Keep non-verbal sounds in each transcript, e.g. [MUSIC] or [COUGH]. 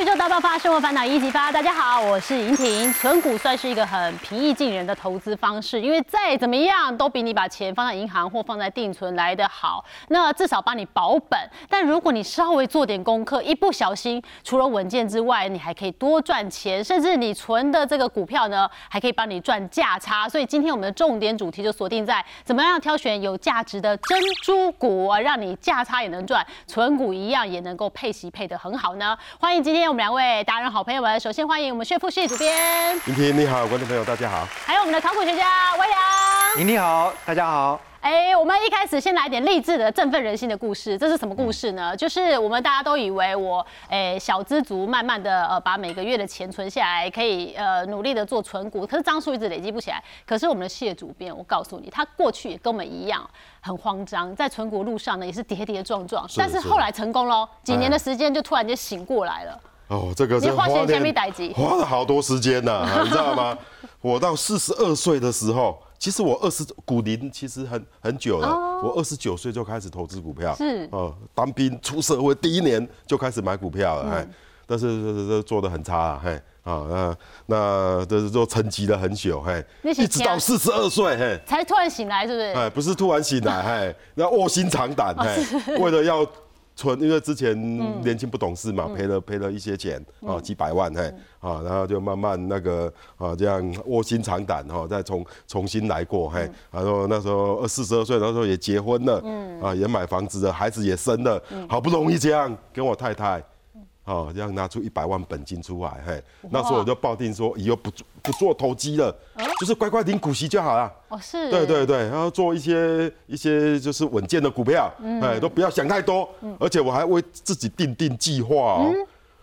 宇宙大爆发，生活烦恼一级发。大家好，我是莹婷。存股算是一个很平易近人的投资方式，因为再怎么样都比你把钱放在银行或放在定存来得好。那至少帮你保本。但如果你稍微做点功课，一不小心，除了稳健之外，你还可以多赚钱，甚至你存的这个股票呢，还可以帮你赚价差。所以今天我们的重点主题就锁定在怎么样挑选有价值的珍珠股，让你价差也能赚，存股一样也能够配息配得很好呢。欢迎今天我们两位达人好朋友们，首先欢迎我们炫富系主编，莹婷你好，观众朋友大家好。还有我们的考古学家魏阳。莹婷好，大家好。哎，我们一开始先来点励志的、振奋人心的故事。这是什么故事呢？就是我们大家都以为我，哎，小资族慢慢的呃把每个月的钱存下来，可以呃努力的做存股，可是张数一直累积不起来。可是我们的谢主编，我告诉你，他过去也跟我们一样很慌张，在存股路上呢也是跌跌撞撞，但是后来成功喽，几年的时间就突然间醒过来了。哦，这个是花了好多时间呐，[LAUGHS] 你知道吗？我到四十二岁的时候。其实我二十股龄其实很很久了，我二十九岁就开始投资股票，是哦，当兵出社会第一年就开始买股票了，哎，但是这这做的很差啊，嘿，啊那那这是做沉寂了很久，嘿，一直到四十二岁，嘿，才突然醒来，是不是？哎，不是突然醒来，嘿，那卧薪尝胆，嘿，为了要。存，因为之前年轻不懂事嘛，赔了赔了一些钱啊，几百万嘿，啊，然后就慢慢那个啊，这样卧薪尝胆哈，再重重新来过嘿，然后那时候二四十二岁，那时候也结婚了，啊，也买房子了，孩子也生了，好不容易这样跟我太太。哦，这样拿出一百万本金出来，嘿，那时候我就抱定说，以后不不做投机了，就是乖乖领股息就好了。哦，是，对对对，然后做一些一些就是稳健的股票，哎，都不要想太多，而且我还为自己定定计划哦。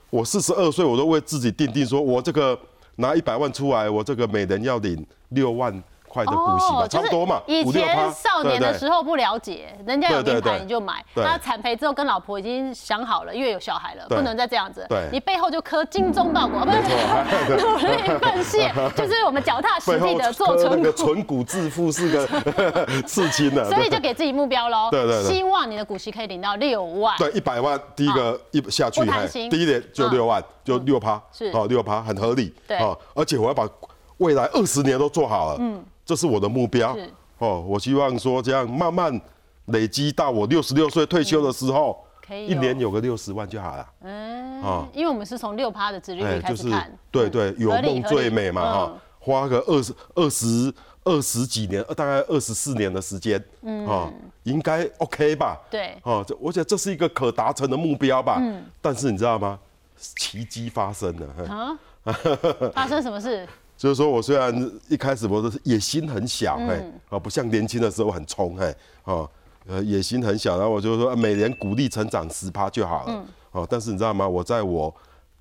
我四十二岁，我都为自己定定说，我这个拿一百万出来，我这个每人要领六万。快的股息嘛，差不多嘛。以前少年的时候不了解，人家有名牌你就买。他产培之后跟老婆已经想好了，因为有小孩了，不能再这样子。对，你背后就刻精忠报国，不是 [LAUGHS] 努力奉献，[LAUGHS] 就是我们脚踏实地的做存股。存股致富是个事情呢，[LAUGHS] 所以就给自己目标喽。对对对，希望你的股息可以领到六万。对，一百万第一个一下去，第一点就六万，就六趴，是哦，六趴很合理。对哦，而且我要把未来二十年都做好了。嗯。这是我的目标哦，我希望说这样慢慢累积到我六十六岁退休的时候，可以一年有个六十万就好了。嗯，啊，因为我们是从六趴的殖利率开始看，对对，有梦最美嘛哈，花个二十二十二十几年，大概二十四年的时间，嗯，啊，应该 OK 吧？对，哦，这我觉得这是一个可达成的目标吧。嗯，但是你知道吗？奇迹发生了啊！发生什么事？就是说，我虽然一开始我是野心很小，哎，啊，不像年轻的时候很冲，哎，啊，呃，野心很小，然后我就说每年鼓励成长十趴就好了，哦，但是你知道吗？我在我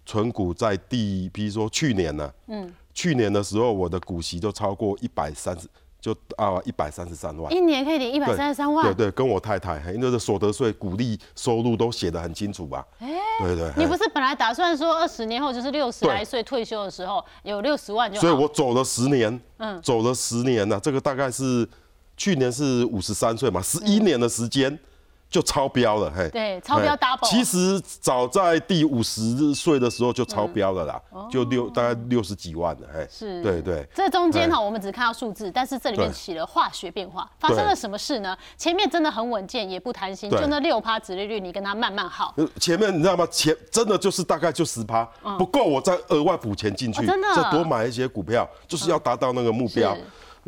存股在第，比如说去年呢，嗯，去年的时候我的股息都超过一百三十。就啊，一百三十三万，一年可以领一百三十三万。对对，跟我太太，因为这所得税、股利收入都写得很清楚吧？哎，对对。你不是本来打算说二十年后就是六十来岁退休的时候有六十万就？所以我走了十年，嗯，走了十年了，这个大概是去年是五十三岁嘛，十一年的时间。就超标了，嘿，对，超标 double。其实早在第五十岁的时候就超标了啦，就六大概六十几万了，嘿，是，对对。这中间哈，我们只看到数字，但是这里面起了化学变化，发生了什么事呢？前面真的很稳健，也不贪心，就那六趴殖利率，你跟他慢慢耗。前面你知道吗？前真的就是大概就十趴，不够我再额外补钱进去，真的，再多买一些股票，就是要达到那个目标。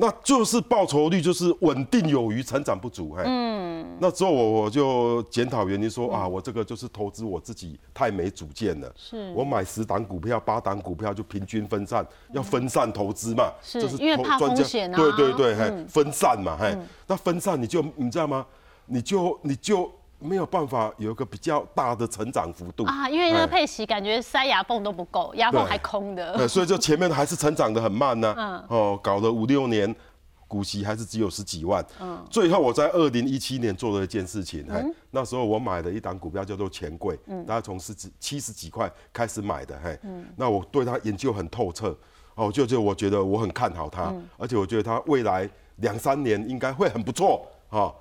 那就是报酬率就是稳定有余，成长不足。嘿，嗯，那之后我我就检讨原因，说啊，我这个就是投资我自己太没主见了。是，我买十档股票，八档股票就平均分散，要分散投资嘛。是，因为怕风险啊。对对对，嘿，分散嘛，嘿，那分散你就你知道吗？你就你就。没有办法有一个比较大的成长幅度啊，因为那个配息感觉塞牙缝都不够，牙缝还空的。对，所以就前面还是成长的很慢呢。嗯。哦，搞了五六年，股息还是只有十几万。嗯。最后我在二零一七年做了一件事情，哎，那时候我买了一档股票叫做钱柜，嗯，大概从十几七十几块开始买的，嘿，嗯，那我对它研究很透彻，哦，就就我觉得我很看好它，而且我觉得它未来两三年应该会很不错，哈。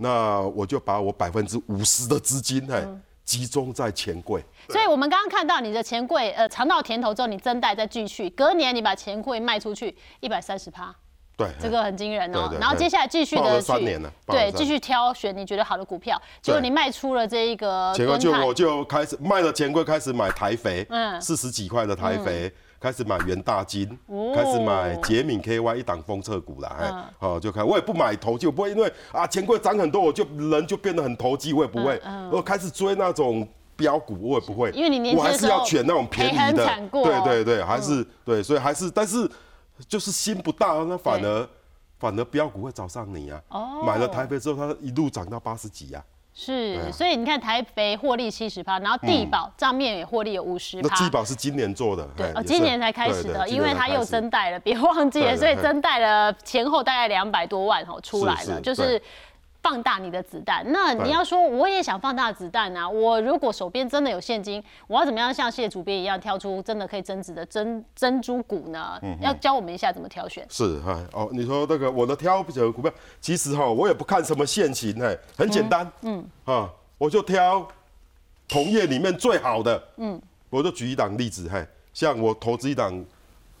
那我就把我百分之五十的资金，哎，集中在钱柜。所以我们刚刚看到你的钱柜，呃，尝到甜头之后，你增贷再继续，隔年你把钱柜卖出去一百三十趴，对，这个很惊人哦。然后接下来继续的去对，继续挑选你觉得好的股票，结果你卖出了这一个钱柜敦泰就我就开始卖了钱柜，开始买台肥，嗯四十几块的台肥。开始买元大金，哦。开始买捷敏 KY 一档封测股啦，哎嗯，哦就开，我也不买投机，我不会因为啊钱柜涨很多，我就人就变得很投机，我也不会，我开始追那种标股，我也不会，嗯因为你年轻我还是要选那种便宜的。对对对，还是对，所以还是，但是就是心不大，那反而反而标股会找上你啊，哦。买了台北之后，它一路涨到八十几啊。是，啊。所以你看台肥获利七十趴，然后地保账面也获利有五十趴。那地保是今年做的，对哦，今年才开始的，因为它又增贷了，别忘记了，所以增贷了前后大概两百多万哦出来了，就是对放大你的子弹。那你要说我也想放大子弹啊，我如果手边真的有现金，我要怎么样像谢主编一样挑出真的可以增值的珍珍珠股呢？嗯要教我们一下怎么挑选。是哈哦，你说那个我的挑选股票，其实哈我也不看什么现行，哎，很简单，嗯啊，我就挑同业里面最好的，嗯，我就举一档例子，嘿，像我投资一档。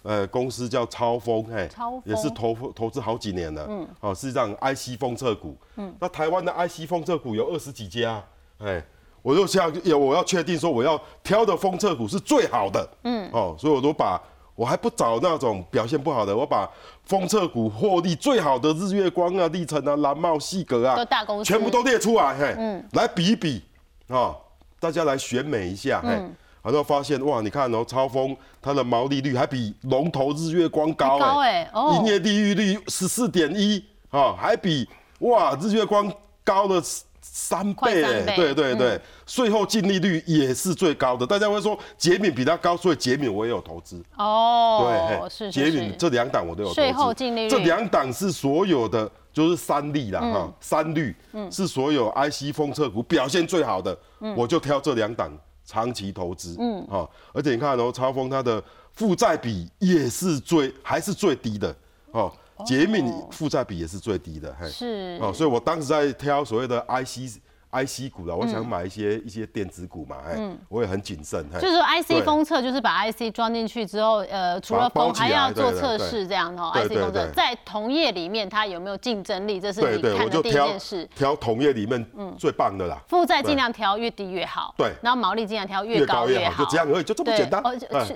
呃，公司叫超风，嘿也是投投资好几年了，嗯，哦，是这样 IC 封测股，嗯，那台湾的 IC 封测股有二十几家，哎，我就想有我要确定说我要挑的封测股是最好的，嗯，哦，所以我都把我还不找那种表现不好的，我把封测股获利最好的日月光啊、历程啊、蓝茂、细格啊，都大公司。全部都列出来，嘿，嗯，来比一比，啊，大家来选美一下，嘿。然后发现哇，你看哦，超风它的毛利率还比龙头日月光高哎、营业利率率十四点一啊，还比哇日月光高了三倍对对对，税后净利率也是最高的。大家会说捷敏比它高，所以捷敏我也有投资。哦，对是捷是是，敏这两档我都有投资。税后净利率这两档是所有的，就是三利啦哈，三率是所有 IC 封测股表现最好的，我就挑这两档长期投资。嗯，好，而且你看哦，超峰它的负债比也是最还是最低的哦，捷敏负债比也是最低的，嘿。是哦，所以我当时在挑所谓的 IC IC 股啦，我想买一些一些电子股嘛，哎，我也很谨慎，就是说 IC 封测，就是把 IC 装进去之后，呃，除了封还要做测对试这样哦。对 IC 封测在同业里面它有没有竞争力，这是你看的第一件事。挑同业里面最棒的啦。负债尽量调越低越好，对然后毛利尽量调越高越好，就这样而已，就这么对简单。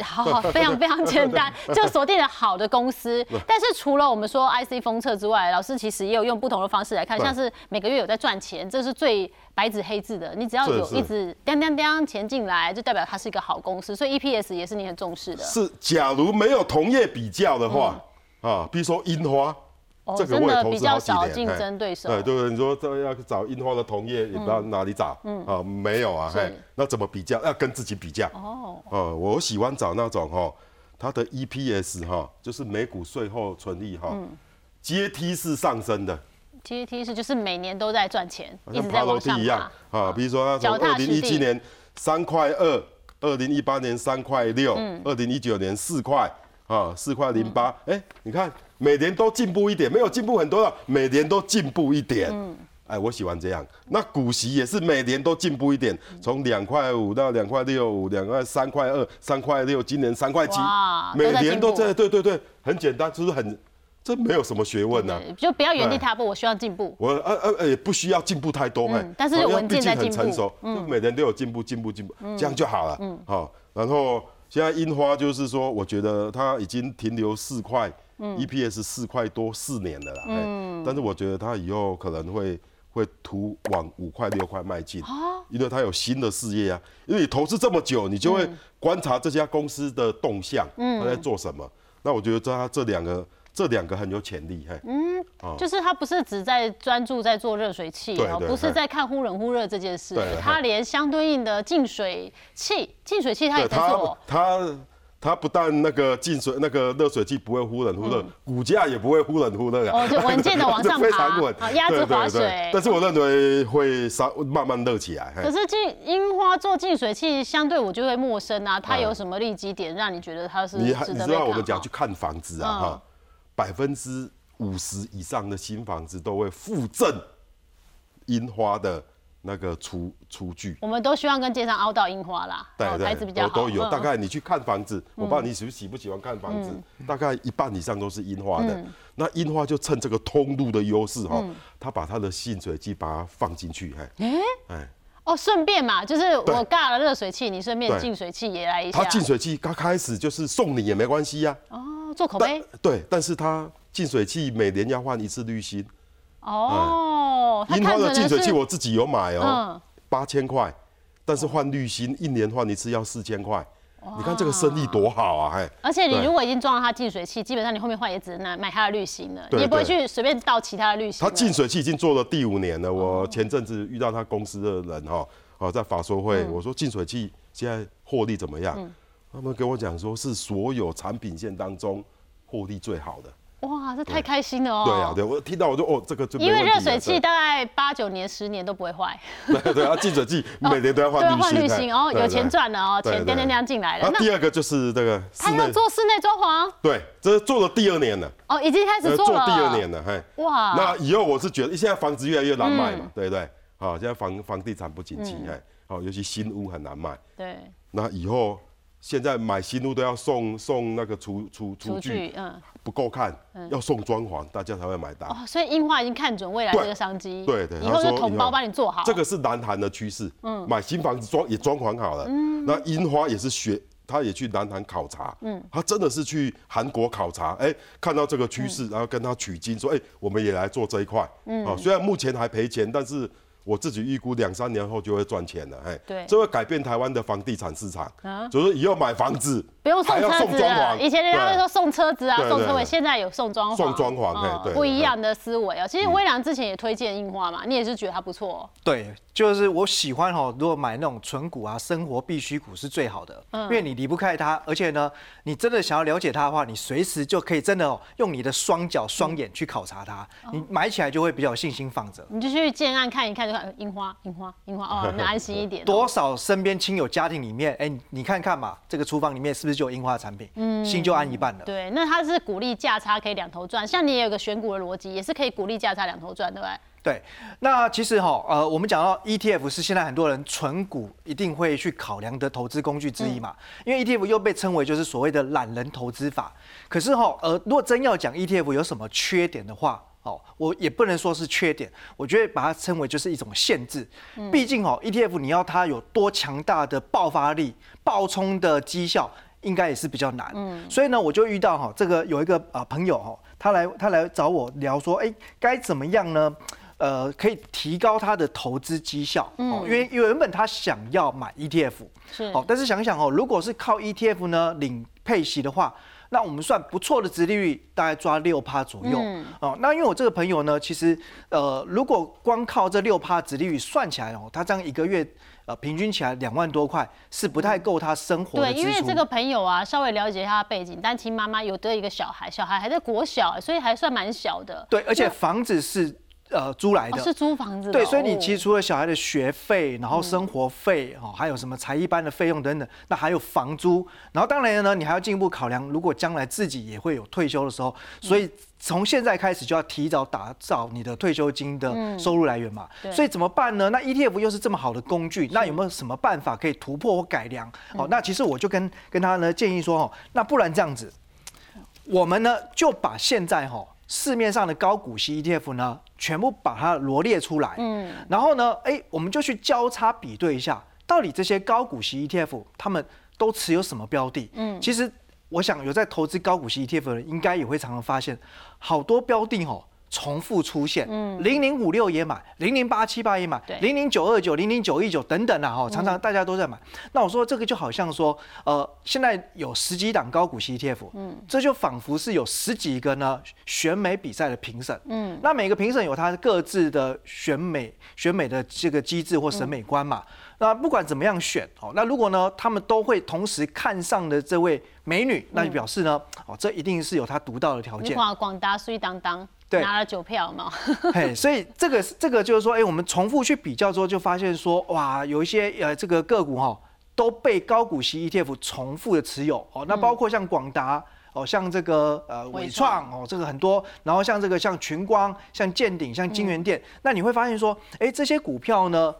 好好，非常非常简单，[LAUGHS] 就锁定了好的公司。但是除了我们说 IC 封测之外，老师其实也有用不同的方式来看，像是每个月有在赚钱，这是最白纸黑字的。你只要有一直叮叮叮钱进来，就代表它是一个好公司，所以 EPS 也是你很重视的。是，假如没有同业比较的话，啊，比如说樱花，哦这个我也投真的比较资好几年。少竞嘿争对手对对对，你说这要找樱花的同业，也不知道哪里找，嗯啊，没有啊，嘿，那怎么比较？要跟自己比较。哦，哦，我喜欢找那种哈，它的 EPS 哈，就是每股税后纯利哈，嗯阶梯式上升的，阶梯是就是每年都在赚钱，一直在往上一。啊。比如说它从二零一七年三块二，二零一八年三块六，嗯二零一九年四块啊，四块零八。哎，你看每年都进步一点，没有进步很多了，每年都进步一点。嗯哎，我喜欢这样。那股息也是每年都进步一点，从两块五到两块六五，两块三块二，三块六，今年三块七哇，每年都在。对对对，很简单，就是很，这没有什么学问呐、对就不要原地哎。踏步，我需要进步。我呃呃呃也不需要进步太多，哎、嗯但是有因为稳健毕竟在进步。嗯很成熟，就每人都有进步，进步，进步，这样就好了。嗯，好，然后现在樱花就是说，我觉得它已经停留四块、EPS 嗯四块多四年了啦，嗯，但是我觉得它以后可能会会图往五块六块迈进，因为它有新的事业啊，因为你投资这么久，你就会观察这家公司的动向，它在做什么。那我觉得它这两个这两个很有潜力，嘿，嗯就是他不是只在专注在做热水器哦，不是在看忽冷忽热这件事对对，他连相对应的净水器、净水器他也在做。它它不但那个净水那个热水器不会忽冷忽热，股价也不会忽冷忽热啊，嗯哦就稳健的往上爬 [LAUGHS] 这非常稳。好鸭子划水。但是我认为会稍慢慢热起来。可是净樱花做净水器，相对我就会陌生啊。它嗯有什么利基点让你觉得它是你知道我们讲去看房子啊嗯。哈，百分之五十以上的新房子都会附赠樱花的那个厨厨具。我们都希望跟街上凹到樱花啦，对哦材质比较好。都都有。嗯大概你去看房子，我不知道你喜不喜不喜欢看房子，大概一半以上都是樱花的。那樱花就趁这个通路的优势哈，他把他的净水器把它放进去，哎哎，哦，顺便嘛，就是我尬了热水器，你顺便对。净水器也来一下。他。净水器刚开始就是送你也没关系呀，哦，做口但碑。对，但是他净水器每年要换一次滤芯，哦，它樱花的净水器我自己有买哦嗯，八千块，但是换滤芯一年换一次要四千块，你看这个生意多好啊！哎，而且你如果已经装了它净水器，基本上你后面换也只能买它的滤芯了，对你也不会去随便倒其他的滤芯了。他净水器已经做了第五年了。哦我前阵子遇到他公司的人哈，哦，在法说会，嗯我说净水器现在获利怎么样？他们跟我讲说是所有产品线当中获利最好的。哇，这太开心了哦。对啊，对我听到我就哦，这个就因为热水器大概八九年、十年都不会坏，对啊，净水器 [LAUGHS] 每年都要换滤芯，换滤芯哦，对有钱。赚了哦，钱叮叮叮进来了。那那第二个就是这个室他要内，做室内装潢对，这是做了第二年了，哦，已经开始呃做了。第二年了，嘿。哇，那以后我是觉得，现在房子越来越难卖嗯嘛，对不对？好，现在房房地产不景气，哎，好，尤其新屋很难卖。对，那以后现在买新屋都要送送那个厨厨厨厨具，嗯，不够看，要送装潢，大家才会买单。哦，所以樱花已经看准未来对这个商机，对对以后就统包帮你做好。这个是南韩的趋势，买新房子装也装潢好了，嗯。那樱花也是学。他也去南韩考察，嗯，他真的是去韩国考察，哎、看到这个趋势，然后跟他取经，说，哎、我们也来做这一块，嗯，啊，虽然目前还赔钱，但是我自己预估两三年后就会赚钱了，哎，对。这会改变台湾的房地产市场，就是以后买房子不用送车子了，以前人家会说送车子啊、送车位，现在有送装潢，送装潢嘿对不一样的思维哦。其实微良之前也推荐樱花嘛，你也是觉得它不错哦。对，就是我喜欢哈，如果买那种纯股啊，生活必需股是最好的，因为你离不开它，而且呢，你真的想要了解它的话，你随时就可以真的哦，用你的双脚、双眼去考察它，你买起来就会比较有信心放着。你就去建案看一看，就看呃樱花，樱花，樱 [LAUGHS] 花哦，那安心一点哦。多少身边亲友家庭里面，哎、你你看看嘛，这个厨房里面是不是就有樱花产品？嗯，心就安一半了。对，那它是鼓励价差可以两头赚，像你也有个选股的逻辑，也是可以鼓励价差两头赚，对不对？对，那其实哈，呃，我们讲到 ETF 是现在很多人存股一定会去考量的投资工具之一嘛，因为 ETF 又被称为就是所谓的懒人投资法。可是哈，呃，如果真要讲 ETF 有什么缺点的话，哦，我也不能说是缺点，我觉得把它称为就是一种限制。毕竟哦，ETF 你要它有多强大的爆发力、爆冲的绩效。应该也是比较难，嗯，所以呢，我就遇到哈，这个有一个啊朋友哈，他来他来找我聊说，哎，该怎么样呢？呃，可以提高他的投资绩效。哦，因为原本他想要买 ETF，是。哦，但是想想哦，如果是靠 ETF 呢领配息的话，那我们算不错的殖利率，大概抓六趴左右、哦。那因为我这个朋友呢，其实呃，如果光靠这六趴殖利率算起来哦，他这样一个月呃平均起来两万多块，是不太够他生活的对，因为这个朋友啊，稍微了解一下他背景，单亲妈妈有得一个小孩，小孩还在国小，所以还算蛮小的。对，而且房子是呃租来的，哦是租房子的。对，所以你其实哦除了小孩的学费，然后生活费，哦，还有什么才艺班的费用等等，那还有房租，然后当然呢，你还要进一步考量，如果将来自己也会有退休的时候，所以从现在开始就要提早打造你的退休金的收入来源嘛。对所以怎么办呢？那 ETF 又是这么好的工具，那有没有什么办法可以突破或改良？哦，那其实我就跟跟他呢建议说，哦，那不然这样子，我们呢就把现在哈、市面上的高股息 ETF 呢，全部把它罗列出来，嗯，然后呢，哎，我们就去交叉比对一下，到底这些高股息 ETF 他们都持有什么标的？嗯，其实我想有在投资高股息 ETF 的人，应该也会常常发现，好多标的哦。重复出现，嗯，零零五六也买，零零八七八也买对，零零九二九、零零九一九等等啊，哈，常常大家都在买。那我说这个就好像说，呃，现在有十几档高股息 ETF，嗯，这就仿佛是有十几个呢选美比赛的评审，嗯，那每个评审有他各自的选美选美的这个机制或审美观嘛。那不管怎么样选，哦，那如果呢他们都会同时看上的这位美女，那就表示呢，哦，这一定是有他独到的条件。广达水当当对。拿了九票嘛，[LAUGHS] 嘿，所以这个这个就是说，哎、我们重复去比较之后，就发现说，哇，有一些呃这个个股哈、都被高股息 ETF 重复的持有。哦，那包括像广达。哦，像这个呃伟伟创哦，这个很多，然后像这个像群光、像建鼎、像金源店，那你会发现说，哎，这些股票呢？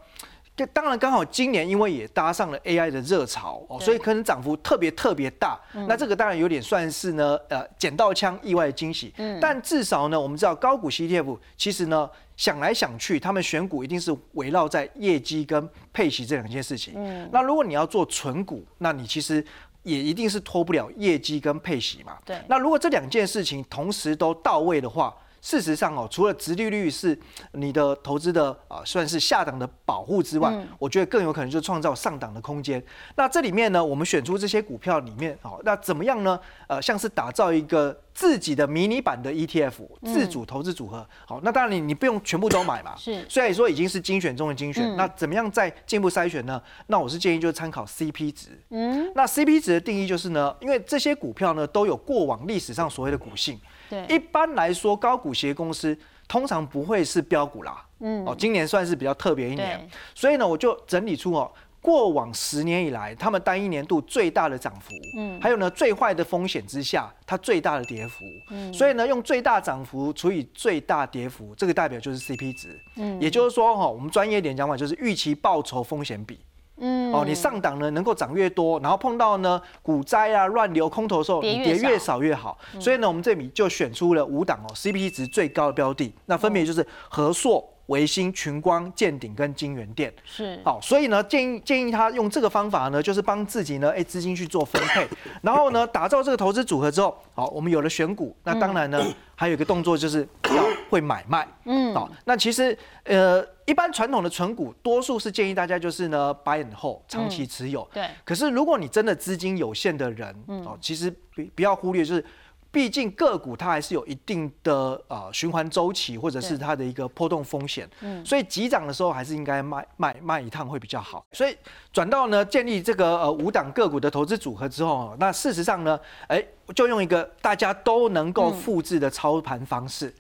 就当然刚好今年因为也搭上了 AI 的热潮哦，所以可能涨幅特别特别大。那这个当然有点算是呢呃捡到枪意外的惊喜。但至少呢，我们知道高股息 ETF 其实呢想来想去，他们选股一定是围绕在业绩跟配息这两件事情。嗯那如果你要做纯股，那你其实也一定是脱不了业绩跟配息嘛。对那如果这两件事情同时都到位的话，事实上哦，除了殖利率是你的投资的啊、算是下档的保护之外，我觉得更有可能就是创造上档的空间。那这里面呢，我们选出这些股票里面，哦，那怎么样呢？呃，像是打造一个自己的迷你版的 ETF 自主投资组合。好，那当然你你不用全部都买嘛，是虽然说已经是精选中的精选，嗯那怎么样再进一步筛选呢？那我是建议就是参考 CP 值。嗯，那 CP 值的定义就是呢，因为这些股票呢都有过往历史上所谓的股性。对。一般来说，高股息公司通常不会是标股啦。嗯，哦，今年算是比较特别一年，所以呢，我就整理出哦。过往十年以来，他们单一年度最大的涨幅，嗯，还有呢最坏的风险之下，它最大的跌幅，嗯，所以呢用最大涨幅除以最大跌幅，这个代表就是 CP 值，嗯，也就是说哈、我们专业一点讲法就是预期报酬风险比，嗯。哦，你上档呢能够涨越多，然后碰到呢股灾啊、乱流、空头的时候，你跌越少。越好。所以呢，我们这里就选出了五档哦，CP 值最高的标的，那分别就是和硕、维新、群光、建鼎跟金源店。是。好，所以呢，建议建议他用这个方法呢，就是帮自己呢，哎，资金去做分配，然后呢，打造这个投资组合之后，好，我们有了选股，那当然呢，还有一个动作就是要会买卖，嗯，好，那其实呃，一般传统的存股，多数是建议大家就是呢，buy and hold，长期持有，对。可是如果你真的资金有限的人，嗯。哦，其实不不要忽略，就是毕竟个股它还是有一定的呃循环周期，或者是它的一个波动风险，嗯。所以急涨的时候还是应该卖卖卖一趟会比较好。所以转到呢建立这个呃五档个股的投资组合之后，哦那事实上呢，哎，就用一个大家都能够复制的操盘方式，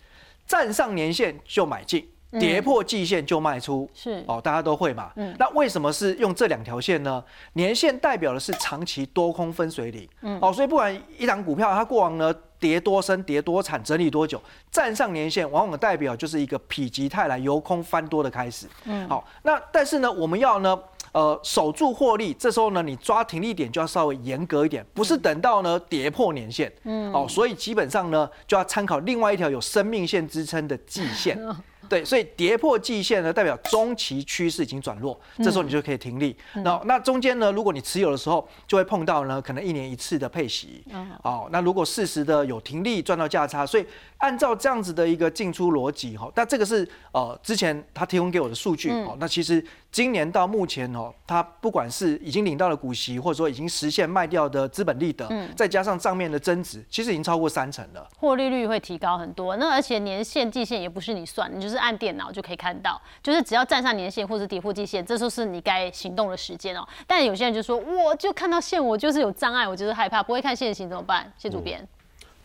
站上年线就买进。跌破季线就卖出，是哦，大家都会嘛。那为什么是用这两条线呢？年线代表的是长期多空分水岭，哦，所以不管一档股票它过往呢跌多深、跌多惨、整理多久，站上年线，往往代表就是一个否极泰来、由空翻多的开始。嗯，好，那但是呢，我们要呢。呃，守住获利，这时候呢，你抓停利点就要稍微严格一点，不是等到呢跌破年线，嗯，哦，所以基本上呢，就要参考另外一条有生命线支撑的季线，[LAUGHS] 对，所以跌破季线呢，代表中期趋势已经转弱，这时候你就可以停利。那那中间呢，如果你持有的时候，就会碰到呢可能一年一次的配息。哦，那如果适时的有停利赚到价差，所以按照这样子的一个进出逻辑哈，那这个是呃之前他提供给我的数据哦，那其实今年到目前哦，他不管是已经领到了股息，或者说已经实现卖掉的资本利得，再加上账面的增值，其实已经超过三成了。获利率会提高很多。那而且年限、季限也不是你算，你就是按电脑就可以看到，就是只要站上年限或者跌破季限，这就是你该行动的时间哦。但有些人就说，我就看到线，我就是有障碍，我就是害怕，不会看线型怎么办？谢主编，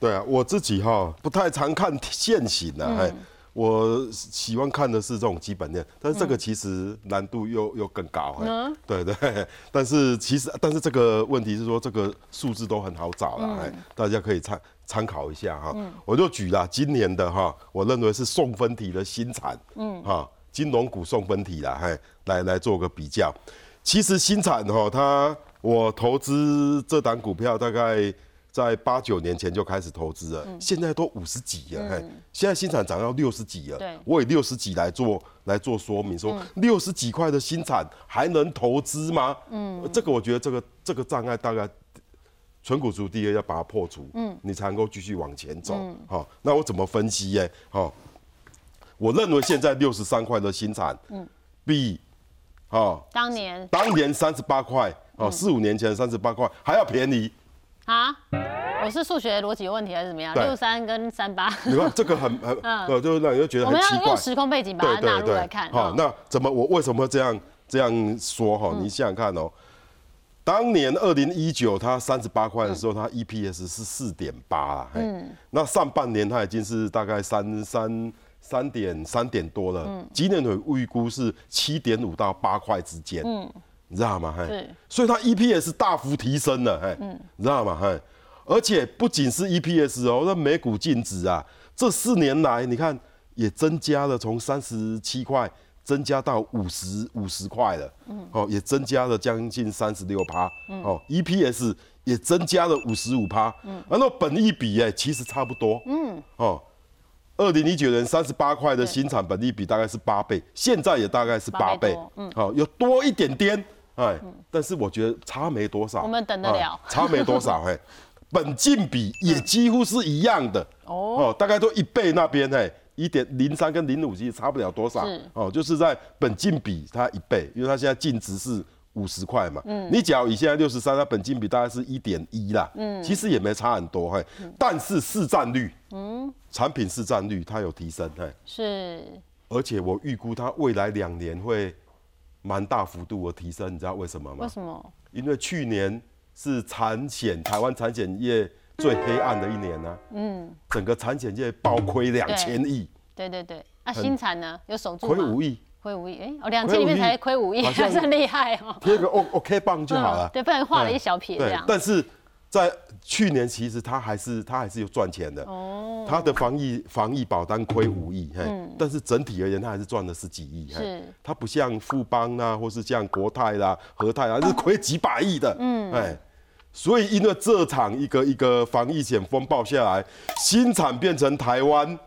对啊，我自己哈不太常看现行啊，哎、我喜欢看的是这种基本面，但是这个其实难度又又更高，哎、对对，[LAUGHS] 但是其实但是这个问题是说这个数字都很好找了，哎、大家可以参参考一下哈。我就举了今年的哈，我认为是送分题的新产，嗯。哈，金融股送分题啦，哎，来来做个比较。其实新产哈，它我投资这档股票大概在八九年前就开始投资了，现在都五十几了，哎、现在新产涨到六十几了对，我以六十几来做来做说明，说六十几块的新产还能投资吗？嗯，这个我觉得这个这个障碍大概。纯股族第一要把它破除，嗯，你才能够继续往前走。好、那我怎么分析耶？好、我认为现在六十三块的新产，嗯，比，哦，当年当年三十八块，哦，四五年前三十八块还要便宜。啊，我是数学逻辑有问题还是怎么样？对。六三跟三八，你看这个很很，[LAUGHS] 呃，就让人就觉得我很奇怪。们要用。时空背景把它纳入来看。好，哦那怎么我为什么会这样这样说哈？你想想看哦，当年二零一九它三十八块的时候，它 EPS 是四点八啊，嗯，那上半年它已经是大概三三三点三点多了，今年的预估是七点五到八块之间，嗯，你知道吗？嘿，所以它 EPS 大幅提升了，嘿，你知道吗？嘿。而且不仅是 EPS 哦，那每股净值啊，这四年来你看也增加了，从三十七块增加到五十五十块了，嗯，哦，也增加了将近三十六趴，哦，EPS 也增加了五十五趴，嗯，而那本益比哎，其实差不多，嗯，哦。二零一九年三十八块的新产本利比大概是八倍，现在也大概是八倍，嗯，好，有多一点点，哎，但是我觉得差没多少，我们等得了，差没多少，[LAUGHS] 嘿，本净比也几乎是一样的，哦，大概都一倍那边，嘿，一点零三跟零五其实差不了多少，哦，就是在本净比它一倍，因为它现在净值是。五十块嘛，嗯，你假如以现在六十三，它本金比大概是一点一啦，嗯，其实也没差很多，嘿，但是市占率，嗯，产品市占率它有提升，嘿，是，而且我预估它未来两年会蛮大幅度的提升，你知道为什么吗？为什么？因为去年是产险台湾产险业最黑暗的一年呢，嗯，整个产险业暴亏两千亿，对对对，那新产呢有守住亏五亿。亏五亿，哎，哦，两千里面才亏五亿，还算 [LAUGHS] 厉害哦。贴个 O OK 棒就好了。对，不然画了一小撇这样。但是在去年，其实他还是他还是有赚钱的。哦。他的防疫防疫保单亏五亿，嘿，但是整体而言，他还是赚了十几亿。是。他不像富邦啊，或是像国泰啦、和泰啊，[LAUGHS] 是亏几百亿的。嗯。哎，所以因为这场一个一个防疫险风暴下来，新产变成台湾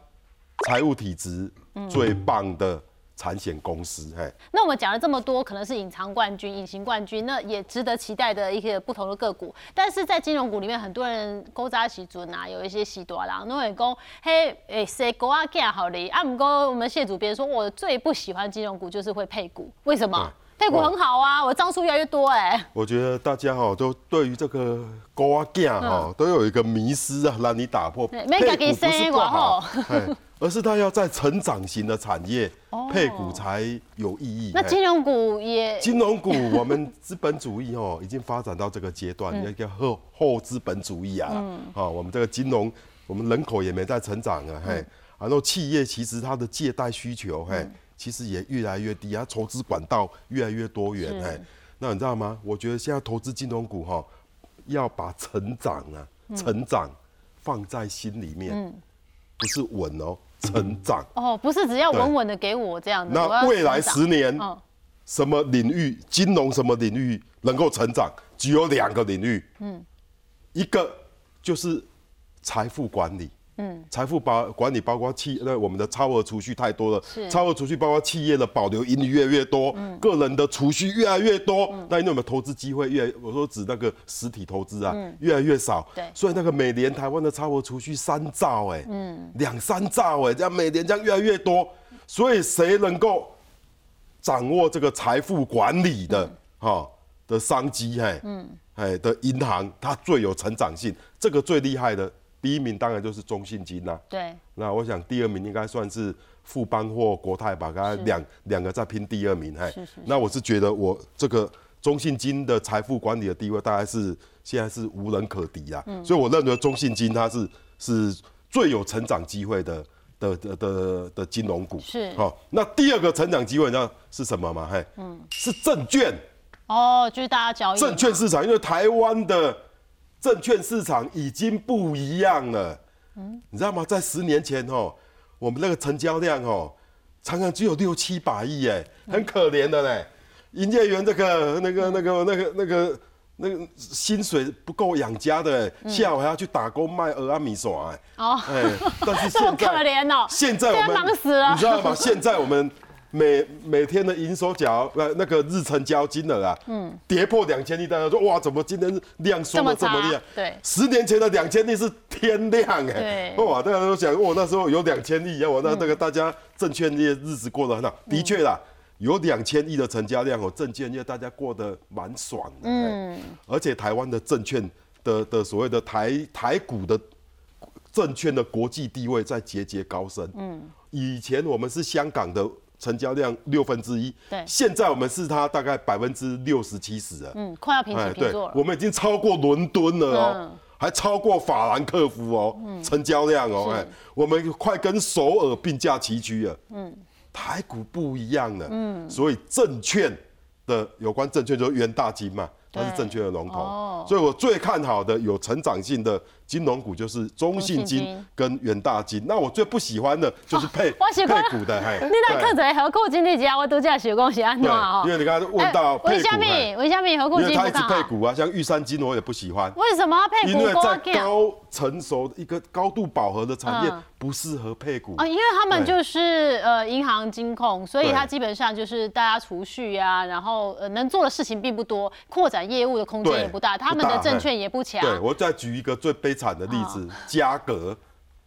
财务体质最棒的。产险公司，哎，那我们讲了这么多，可能是隐藏冠军、隐形冠军，那也值得期待的一些不同的个股。但是在金融股里面，很多人勾扎起准啊，有一些喜多郎，那会讲，嘿，诶，谁勾啊干好哩？啊，唔过我们谢主编说，我最不喜欢金融股就是会配股，为什么？配股很好啊，我张数越来越多哎。我觉得大家哈都对于这个勾啊干哈都有一个迷失啊，让你打破。配股不是不好。而是它要在成长型的产业配股才有意义。那金融股也？金融股，我们资本主义哦，已经发展到这个阶段，那个后后资本主义啊，啊，我们这个金融，我们人口也没在成长啊，嘿，然后企业其实它的借贷需求，嘿，其实也越来越低啊，筹资管道越来越多元，嘿，那你知道吗？我觉得现在投资金融股哈，要把成长啊，成长放在心里面，不是稳哦。成长哦，不是只要稳稳的给我这样子。那未来十年，什么领域金融什么领域能够成长？只有两个领域，嗯，一个就是财富管理。嗯，财富包管理包括企那我们的超额储蓄太多了，超额储蓄包括企业的保留盈利越来越多，嗯，个人的储蓄越来越多，那因为我们投资机会越，我说指那个实体投资啊，越来越少，对，所以那个每年台湾的超额储蓄三兆哎，嗯，两三兆哎，这样每年这样越来越多，所以谁能够掌握这个财富管理的哈的商机嘿，嗯，哎的银行，它最有成长性，这个最厉害的。第一名当然就是中信金啦，对。那我想第二名应该算是富邦或国泰吧，刚才两两个在拼第二名，嘿。那我是觉得我这个中信金的财富管理的地位大概是现在是无人可敌啦，所以我认为中信金它是是最有成长机会的的的的的金融股。是。好，那第二个成长机会你知道是什么吗？嘿，嗯，是证券。哦，就是大家交易。证券市场，因为台湾的。证券市场已经不一样了，嗯，你知道吗？在十年前哦，我们那个成交量哦，常常只有六七百亿，哎，很可怜的嘞。营业员这个、那个、那个、那个、那个、那个薪水不够养家的，下午还要去打工卖鹅阿米耍，哎，哦，哎，但是这么 [LAUGHS] 可怜哦，现在我们忙死了，你知道吗？现在我们。每每天的营收角，呃，那个日成交金额啊，嗯，跌破两千亿，大家说哇，怎么今天量缩的这么厉害？对，十年前的两千亿是天量哎，哇，大家都想，哇，那时候有两千亿，我那那个大家证券业日子过得很好，的确啦，有两千亿的成交量哦，证券业大家过得蛮爽的，嗯，而且台湾的证券的的所谓的台台股的证券的国际地位在节节高升，嗯，以前我们是香港的。成交量六分之一，对，现在我们是它大概百分之六十七十了，嗯，快要平起平坐了。我们已经超过伦敦了哦，还超过法兰克福哦，成交量哦，哎，我们快跟首尔并驾齐驱了。嗯，台股不一样了，嗯，所以证券的有关证券就是元大金嘛，它是证券的龙头。哦。所以我最看好的有成长性的金融股就是中信金金跟元大金。那我最不喜欢的就是配配股的，嘿，[LAUGHS] 你那看对一何库金那家，我都这样想讲是安怎哦对，因？为你刚刚问到哎为什配股，嘿么？为什么何库因为它一直金不看好？配股啊，像玉山金我也不喜欢。为什么要配因为在股？高成熟的一个高度饱和的产业嗯不适合配股哦，因为他们就是呃银行金控，所以对它基本上就是大家储蓄啊，然后呃能做的事情并不多，扩展业务的空间也不大，他们的证券也不强。对，我再举一个最悲惨的例子，嘉格。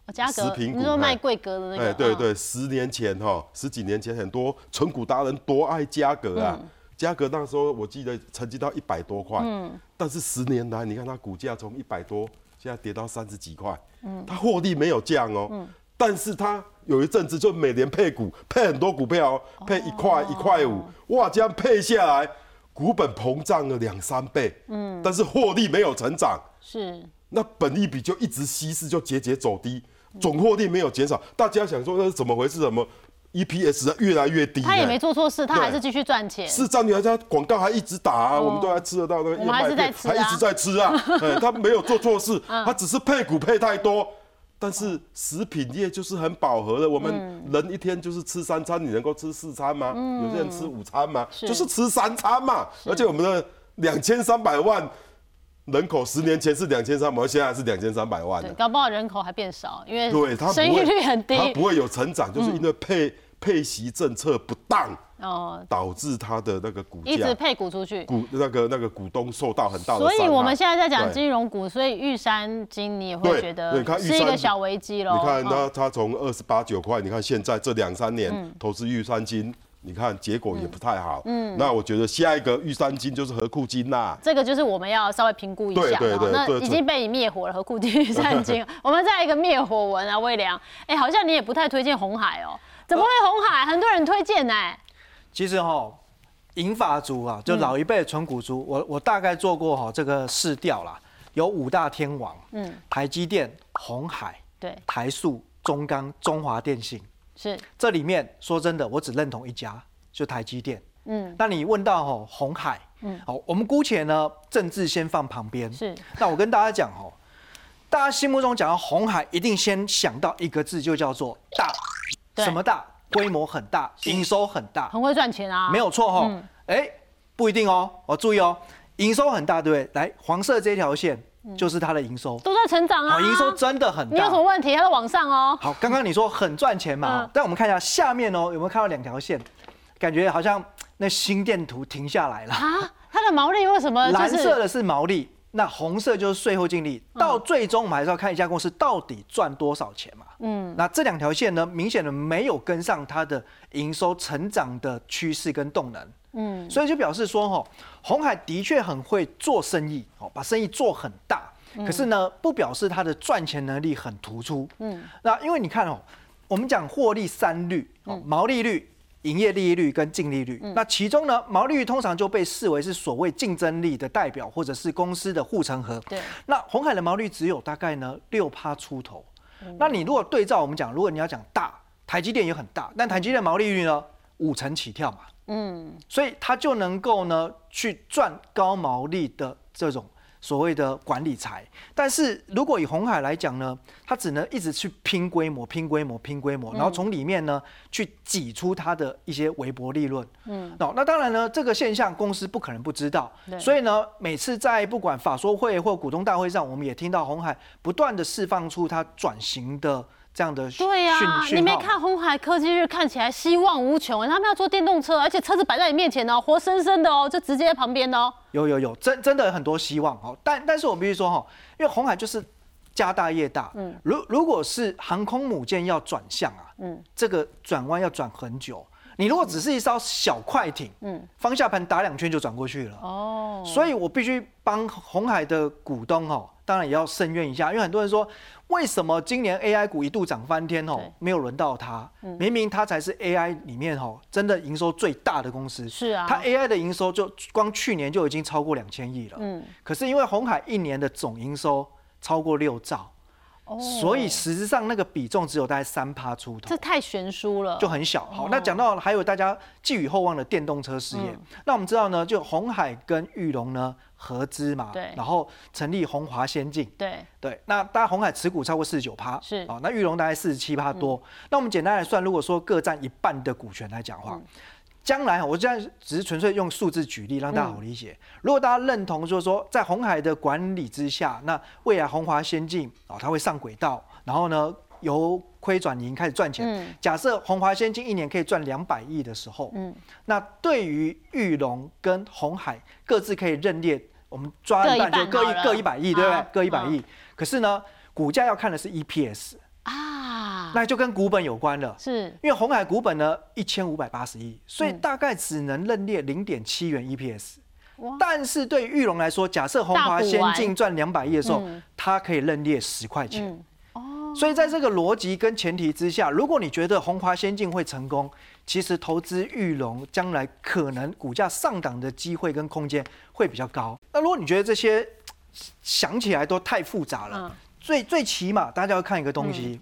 哦嘉格食，品股你说卖嘿贵格的那个？哎，对嗯，对，十年前哈，十几年前很多纯股达人多爱嘉格啊，嗯。嘉格那时候我记得曾经到一百多块，嗯。但是十年来你看它股价从一百多，现在跌到三十几块，嗯。它获利没有降哦，但是它有一阵子就每年配股，配很多股票哦，配一块一块五，哇，这样配下来，股本膨胀了两三倍，嗯，但是获利没有成长，是那本益比就一直稀释，就节节走低，总获利没有减少。大家想说那是怎么回事？怎么 EPS 越来越低？他也没做错事，他对还是继续赚钱。是占领他广告还一直打啊，我们都还吃得到那个燕麦片，还一直在吃啊。[LAUGHS] 哎，他没有做错事，他只是配股配太多。但是食品业就是很饱和的，我们人一天就是吃三餐，你能够吃四餐吗？有些人吃午餐吗？是就是吃三餐嘛。而且我们的两千三百万人口，十年前是两千三百万，现在是两千三百万对，搞不好人口还变少，因为对，生育率很低。它不会有成长，就是因为配配息政策不当，哦，导致它的那个股价一直配股出去。股那个那个股东受到很大的所。以我们现在在讲金融股，所以玉山金你也会对觉得是一个小危机喽。你看嗯它它从二十八九块，你看现在这两三年投资玉山金，你看结果也不太好。嗯，那我觉得下一个玉山金就是和库金啦。这个就是我们要稍微评估一下的哦。对对对那已经被你灭火了，和库金玉山金，[LAUGHS] 我们再来一个灭火文啊，魏良。哎，好像你也不太推荐红海哦，怎么会红海？很多人推荐呢。其实哈，银发族啊，就老一辈的纯股族，我我大概做过哈这个试调啦，有五大天王，嗯，台积电、红海、对，台塑、中钢、中华电信。是，这里面说真的，我只认同一家，就台积电。嗯，那你问到吼红海，嗯，好，我们姑且呢政治先放旁边。是，那我跟大家讲哦，大家心目中讲到红海，一定先想到一个字，就叫做大。什么大？规模很大，营收很大，很会赚钱啊。没有错哈嗯。哎，不一定哦，我注意哦，营收很大，对不对？来，黄色这条线就是它的营收，都在成长啊。好，营收真的很大你有什么。问题？它在往上哦。好，刚刚你说很赚钱嘛嗯，但我们看一下下面哦，有没有看到两条线？感觉好像那心电图停下来了。啊，它的毛利为什么就是蓝色的是毛利，那红色就是税后净利。到最终，我们还是要看一家公司到底赚多少钱嘛。嗯，那这两条线呢，明显的没有跟上它的营收成长的趋势跟动能。嗯，所以就表示说，哈，红海的确很会做生意，哦，把生意做很大。可是呢，不表示它的赚钱能力很突出。嗯，那因为你看哦，我们讲获利三率，哦，毛利率。营业利率跟净利率，那其中呢，毛利率通常就被视为是所谓竞争力的代表，或者是公司的护城河。对，那红海的毛利率只有大概呢六趴出头。那你如果对照我们讲，如果你要讲大，台积电也很大，但台积电毛利率呢五成起跳嘛，嗯，所以他就能够呢去赚高毛利的这种所谓的管理财。但是如果以红海来讲呢，他只能一直去拼规模、拼规模、拼规模，然后从里面呢去挤出他的一些微薄利润。嗯，那那当然呢，这个现象公司不可能不知道，所以呢，每次在不管法说会或股东大会上，我们也听到红海不断的释放出它转型的这样的讯对呀、你没看红海科技日看起来希望无穷，他们要做电动车，而且车子摆在你面前哦，活生生的哦，就直接在旁边哦。有有有，真真的很多希望哦。但但是我必须说哈，因为红海就是家大业大，嗯，如如果是航空母舰要转向啊，嗯，这个转弯要转很久。你如果只是一艘小快艇，嗯，方向盘打两圈就转过去了。哦，所以我必须帮红海的股东哦，当然也要申冤一下，因为很多人说，为什么今年 AI 股一度涨翻天哦，没有轮到它？明明它才是 AI 里面哦真的营收最大的公司。是啊它 AI 的营收就光去年就已经超过两千亿了。嗯可是因为红海一年的总营收超过六兆，所以实质上那个比重只有大概三趴出头。这，太悬殊了，就很小。好，那讲到还有大家寄予厚望的电动车事业，那我们知道呢，就红海跟玉龙呢合资嘛，对。然后成立红华先进。对，对，那大家红海持股超过四十九趴，是。哦，那玉龙大概四十七趴多。那我们简单来算，如果说各占一半的股权来讲的话，将来我这样只是纯粹用数字举例，让大家好理解。如果大家认同，就是说在红海的管理之下，那未来红华先进啊、哦，它会上轨道，然后呢由亏转盈开始赚钱。嗯假设红华先进一年可以赚两百亿的时候，嗯，那对于玉龙跟红海各自可以认列，我们抓一半就各一各一百亿，对不对？各一百亿。可是呢，股价要看的是 EPS，啊，那就跟股本有关了。是。因为红海股本呢一千五百八十亿，所以嗯。大概只能认列零点七元 EPS。但是对于玉龙来说，假设红华先进赚两百亿的时候嗯，它可以认列十块钱。所以在这个逻辑跟前提之下，如果你觉得红华先进会成功，其实投资玉龙将来可能股价上档的机会跟空间会比较高。那如果你觉得这些想起来都太复杂了，嗯。最最起码大家要看一个东西，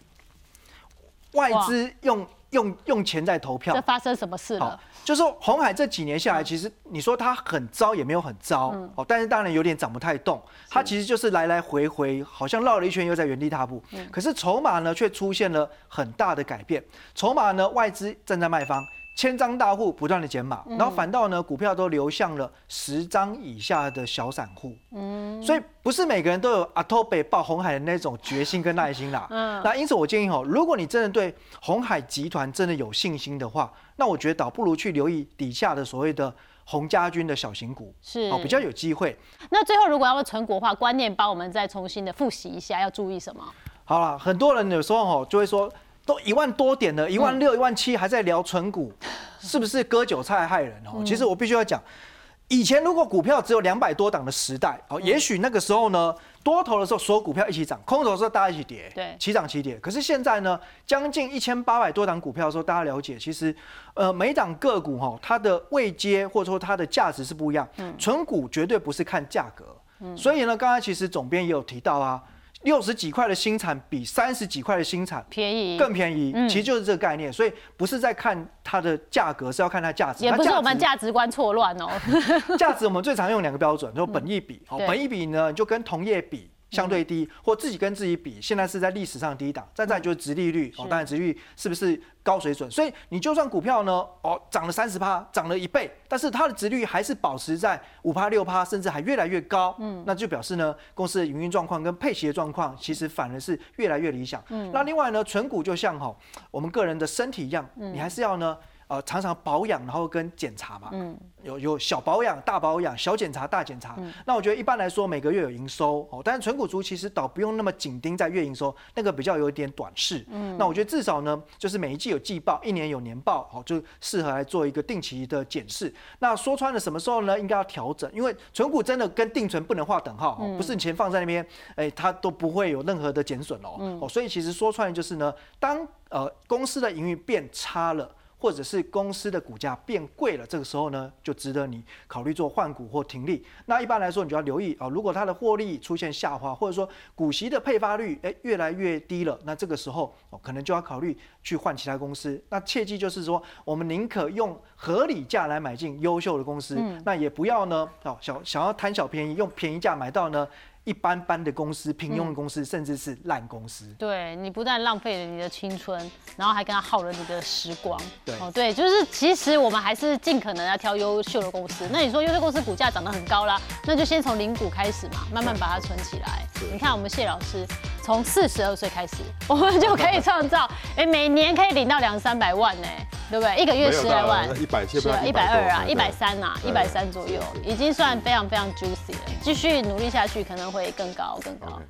外资用用用钱在投票。这，发生什么事了？，就是说红海这几年下来，其实你说它很糟也没有很糟、嗯。哦，但是当然有点涨不太动，它其实就是来来回回，好像绕了一圈又在原地踏步。嗯。可是筹码呢却出现了很大的改变，筹码呢外资站在卖方。千张大户不断的减码，然后反倒呢，股票都流向了十张以下的小散户。嗯，所以不是每个人都有阿托北爆红海的那种决心跟耐心啦。嗯那因此我建议哦，如果你真的对红海集团真的有信心的话，那我觉得倒不如去留意底下的所谓的红家军的小型股，是哦比较有机会。那最后如果要存股的话，观念帮我们再重新的复习一下，要注意什么？好了，很多人有时候哦就会说，都一万多点了，一万六、一万七还在聊存股，是不是割韭菜害人哦？其实我必须要讲。以前如果股票只有两百多档的时代，哦，也许那个时候呢，多头的时候所有股票一起涨，空头的时候大家一起跌，对齐涨齐跌。可是现在呢，将近一千八百多档股票的时候，大家了解，其实，呃，每档个股哈、它的位阶或者说它的价值是不一样。嗯，存股绝对不是看价格，所以呢，刚才其实总编也有提到啊，六十几块的新产比三十几块的新产便宜，更便宜，嗯其实就是这个概念。所以不是在看它的价格，是要看它价值。也不是我们价值观错乱哦。[LAUGHS] 价值我们最常用两个标准，就本益比。好，本益比呢就跟同业比。相对低，或自己跟自己比，现在是在历史上低档。再再就是殖利率，哦，当然殖利率是不是高水准？所以你就算股票呢，哦，涨了三十趴，涨了一倍，但是它的殖利率还是保持在五趴六趴，甚至还越来越高。嗯，那就表示呢，公司的营运状况跟配息的状况，其实反而是越来越理想。嗯，那另外呢，存股就像哈我们个人的身体一样，你还是要呢。呃，常常保养，然后跟检查嘛，嗯有有小保养、大保养、小检查、大检查。那我觉得一般来说每个月有营收哦，但是纯股族其实倒不用那么紧盯在月营收，那个比较有一点短视。嗯那我觉得至少呢，就是每一季有季报，一年有年报，哦，就适合来做一个定期的检视。那说穿了，什么时候呢？应该要调整，因为纯股真的跟定存不能划等号，哦，不是你钱放在那边，哎，它都不会有任何的减损哦。哦，所以其实说穿了就是呢，当呃公司的营运变差了。或者是公司的股价变贵了，这个时候呢，就值得你考虑做换股或停利。那一般来说，你就要留意啊、如果它的获利出现下滑，或者说股息的配发率哎越来越低了，那这个时候哦，可能就要考虑去换其他公司。那切记就是说，我们宁可用合理价来买进优秀的公司，那也不要呢哦想想要贪小便宜，用便宜价买到呢一般般的公司、平庸的公司，甚至是烂公司。对你不但浪费了你的青春，然后还跟他耗了你的时光。对哦，对，就是其实我们还是尽可能要挑优秀的公司。那你说优秀公司股价涨得很高啦，那就先从零股开始嘛，慢慢把它存起来。你看我们谢老师从四十二岁开始，[LAUGHS] 我们就可以创造，[LAUGHS] 哎，每年可以领到两三百万呢，对不对？一个月十来万，一百，是啊，一百二啊，一百三啊，一百三左右，已经算非常非常 juicy 了。继续努力下去，可能会更高更高。